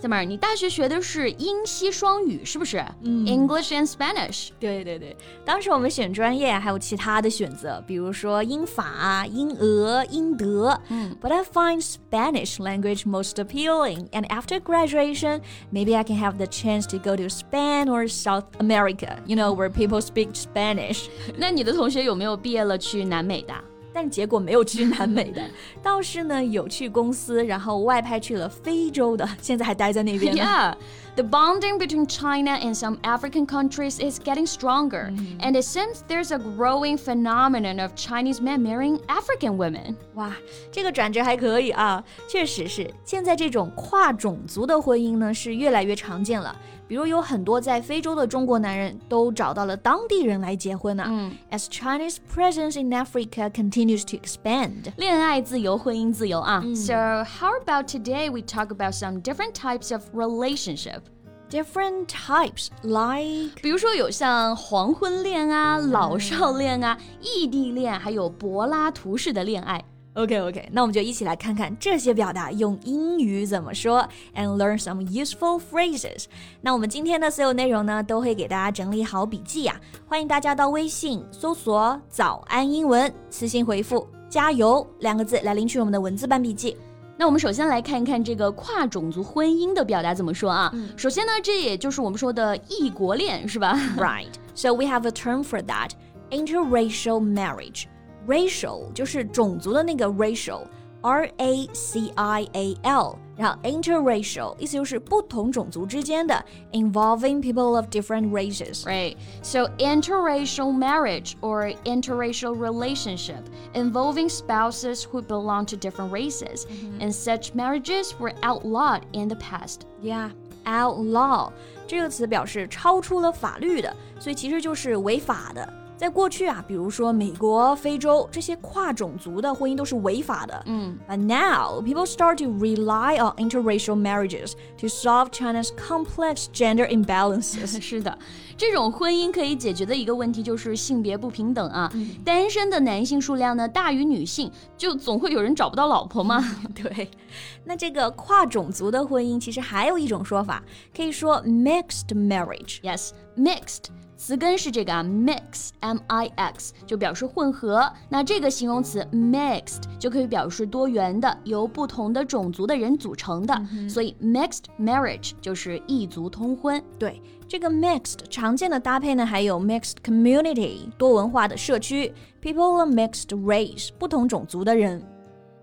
小妹儿，你大学学的是英西双语是不是？嗯，English and Spanish。对对对，当时我们选专业还有其他的选择，比如说英法、英俄、英德。嗯，But I find Spanish language most appealing, and after graduation, maybe I can have the chance to go to Spain or South America. You know where people speak Spanish. 那你的同学有没有毕业了去南美的？但结果没有去南美的，倒是呢有去公司，然后外派去了非洲的，现在还待在那边。Yeah, the bonding between China and some African countries is getting stronger, mm-hmm. and it seems there's a growing phenomenon of Chinese men marrying African women. 哇，这个转折还可以啊，确实是。现在这种跨种族的婚姻呢是越来越常见了。比如有很多在非洲的中国男人都找到了当地人来结婚呢。嗯，As Chinese presence in Africa continues to expand，恋爱自由，婚姻自由啊。So how about today we talk about some different types of relationship? Different types like，比如说有像黄昏恋啊、老少恋啊、异地恋，还有柏拉图式的恋爱。 OK OK，那我们就一起来看看这些表达用英语怎么说，and learn some useful phrases。那我们今天的所有内容呢，都会给大家整理好笔记呀、啊，欢迎大家到微信搜索“早安英文”，私信回复“加油”两个字来领取我们的文字版笔记。那我们首先来看一看这个跨种族婚姻的表达怎么说啊？嗯、首先呢，这也就是我们说的异国恋，是吧？Right. So we have a term for that, interracial marriage. racial 就是种族的那个 racial，R A C I A L，然后 interracial 意思就是不同种族之间的，involving people of different races. Right. So interracial marriage or interracial relationship involving spouses who belong to different races, mm -hmm. and such marriages were outlawed in the past. Yeah. Outlaw 这个词表示超出了法律的，所以其实就是违法的。 在过去啊，比如说美国、非洲这些跨种族的婚姻都是违法的。嗯，But now people start to rely on interracial marriages to solve China's complex gender imbalances。是的，这种婚姻可以解决的一个问题就是性别不平等啊。单身的男性数量呢大于女性，就总会有人找不到老婆嘛？对，那这个跨种族的婚姻其实还有一种说法，可以说 mixed marriage。Yes，mixed。词根是这个啊，mix，m i x，就表示混合。那这个形容词 mixed 就可以表示多元的，由不同的种族的人组成的。所以 mixed marriage 就是异族通婚。对，这个 mixed 常见的搭配呢，还有 mixed community 多文化的社区，people of mixed race 不同种族的人。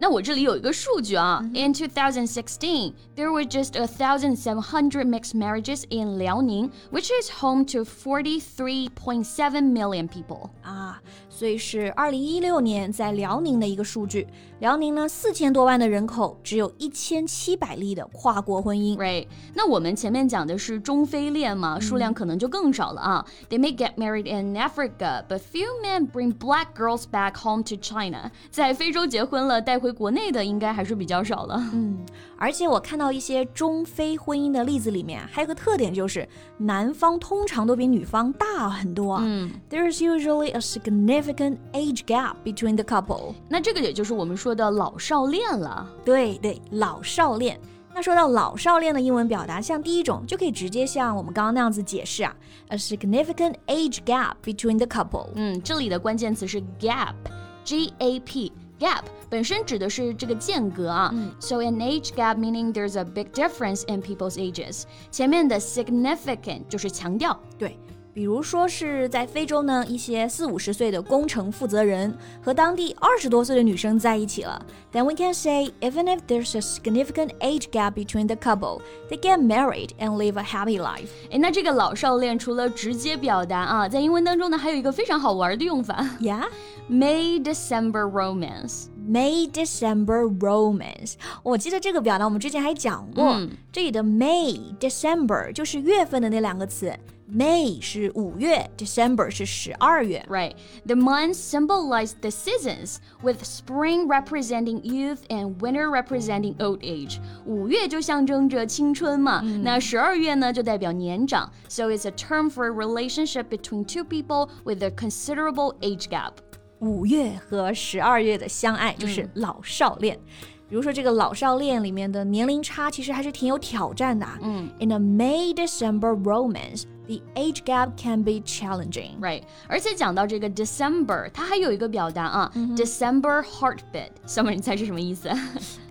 那我这里有一个数据啊、mm hmm.，In 2016, there were just a thousand seven hundred mixed marriages in Liaoning, which is home to 43.7 million people. 啊，所以是二零一六年在辽宁的一个数据。辽宁呢，四千多万的人口，只有一千七百例的跨国婚姻。Right？那我们前面讲的是中非恋嘛，数量可能就更少了啊。They may get married in Africa, but few men bring black girls back home to China. 在非洲结婚了带 回国内的应该还是比较少了。嗯，而且我看到一些中非婚姻的例子里面，还有个特点就是男方通常都比女方大很多。嗯，There is usually a significant age gap between the couple。那这个也就是我们说的老少恋了。对对，老少恋。那说到老少恋的英文表达，像第一种就可以直接像我们刚刚那样子解释啊，a significant age gap between the couple。嗯，这里的关键词是 gap，G A P。Gap 本身指的是这个间隔啊、嗯、，so an age gap meaning there's a big difference in people's ages。前面的 significant 就是强调，对。 比如说是在非洲呢，一些四五十岁的工程负责人和当地二十多岁的女生在一起了。Then we can say even if there's a significant age gap between the couple, they get married and live a happy life。哎，那这个老少恋除了直接表达啊，在英文当中呢，还有一个非常好玩的用法。Yeah，May December romance。May December romance，我记得这个表达我们之前还讲过。嗯、这里的 May December 就是月份的那两个词。May 是五月，December 是十二月。Right. The months symbolize the seasons, with spring representing youth and winter representing old age. 五月就象征着青春嘛，嗯、那十二月呢就代表年长。So it's a term for a relationship between two people with a considerable age gap. 五月和十二月的相爱就是老少恋。嗯比如说这个老少恋里面的年龄差其实还是挺有挑战的。嗯，In a May-December romance, the age gap can be challenging. Right，而且讲到这个 December，它还有一个表达啊、嗯、，December heartbeat。Summer，你猜是什么意思？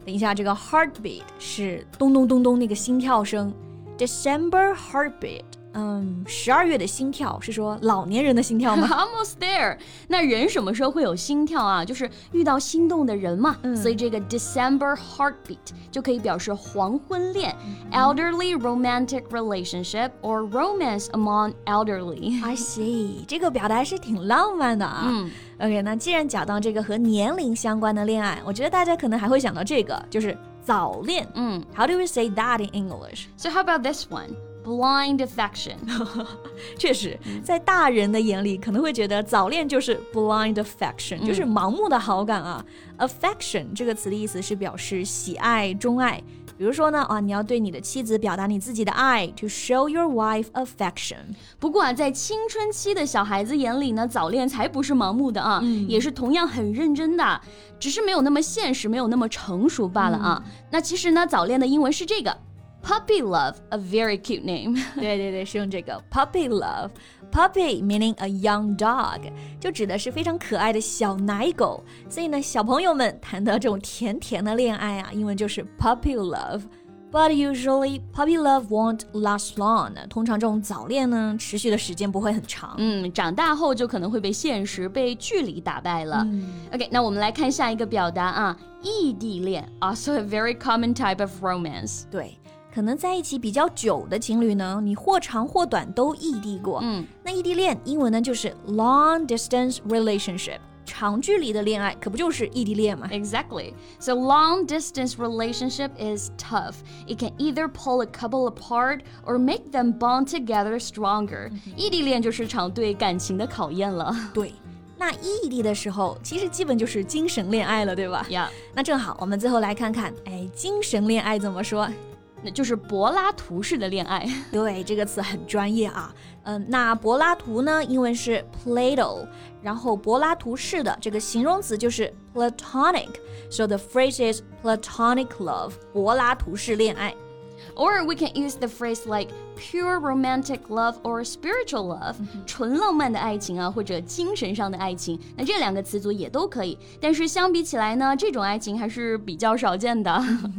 等一下，这个 heartbeat 是咚咚咚咚那个心跳声，December heartbeat。 嗯，十二月的心跳是说老年人的心跳吗？Almost there。那人什么时候会有心跳啊？就是遇到心动的人嘛。嗯、所以这个 December heartbeat 就可以表示黄昏恋、嗯、elderly romantic relationship or romance among elderly。I see，这个表达是挺浪漫的啊。嗯。OK，那既然讲到这个和年龄相关的恋爱，我觉得大家可能还会想到这个，就是早恋。嗯。How do we say that in English? So how about this one? Blind affection，确实，在大人的眼里可能会觉得早恋就是 blind affection，就是盲目的好感啊。affection 这个词的意思是表示喜爱、钟爱。比如说呢，啊，你要对你的妻子表达你自己的爱，to show your wife affection。不过啊，在青春期的小孩子眼里呢，早恋才不是盲目的啊，嗯、也是同样很认真的，只是没有那么现实，没有那么成熟罢了啊。嗯、那其实呢，早恋的英文是这个。Puppy Love, a very cute name. 对对对，是用这个 Puppy Love。Puppy meaning a young dog，就指的是非常可爱的小奶狗。所以呢，小朋友们谈的这种甜甜的恋爱啊，英文就是 puppy love。But usually, puppy love won't last long. 通常这种早恋呢，持续的时间不会很长。嗯，长大后就可能会被现实、被距离打败了。嗯、OK，那我们来看下一个表达啊，异地恋，also a very common type of romance。对。 可能在一起比较久的情侣呢，你或长或短都异地过。嗯，那异地恋英文呢就是 long distance relationship，长距离的恋爱可不就是异地恋吗？Exactly. So long distance relationship is tough. It can either pull a couple apart or make them bond together stronger. 异地恋就是场对感情的考验了。对。那异地的时候，其实基本就是精神恋爱了，对吧？Yeah。那正好，我们最后来看看，哎，精神恋爱怎么说？ 那就是柏拉图式的恋爱。对，这个词很专业啊。嗯，那柏拉图呢，英文是 Plato，然后柏拉图式的这个形容词就是 Platonic。So the phrase is Platonic love，柏拉图式恋爱。Or we can use the phrase like pure romantic love or spiritual love，、嗯、纯浪漫的爱情啊，或者精神上的爱情。那这两个词组也都可以，但是相比起来呢，这种爱情还是比较少见的。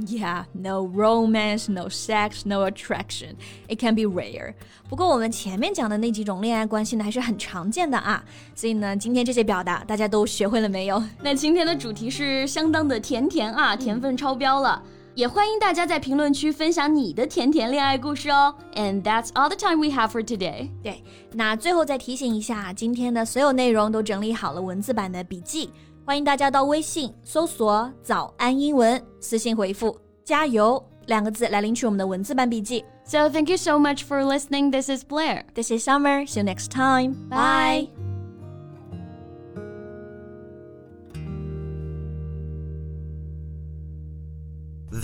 yeah, no romance, no sex, no attraction. It can be rare. 不过我们前面讲的那几种恋爱关系呢，还是很常见的啊。所以呢，今天这些表达大家都学会了没有？那今天的主题是相当的甜甜啊，甜分超标了。嗯 也欢迎大家在评论区分享你的甜甜恋爱故事哦。And that's all the time we have for today。对，那最后再提醒一下，今天的所有内容都整理好了文字版的笔记，欢迎大家到微信搜索“早安英文”，私信回复“加油”两个字来领取我们的文字版笔记。So thank you so much for listening. This is Blair. This is Summer. See you next time. Bye.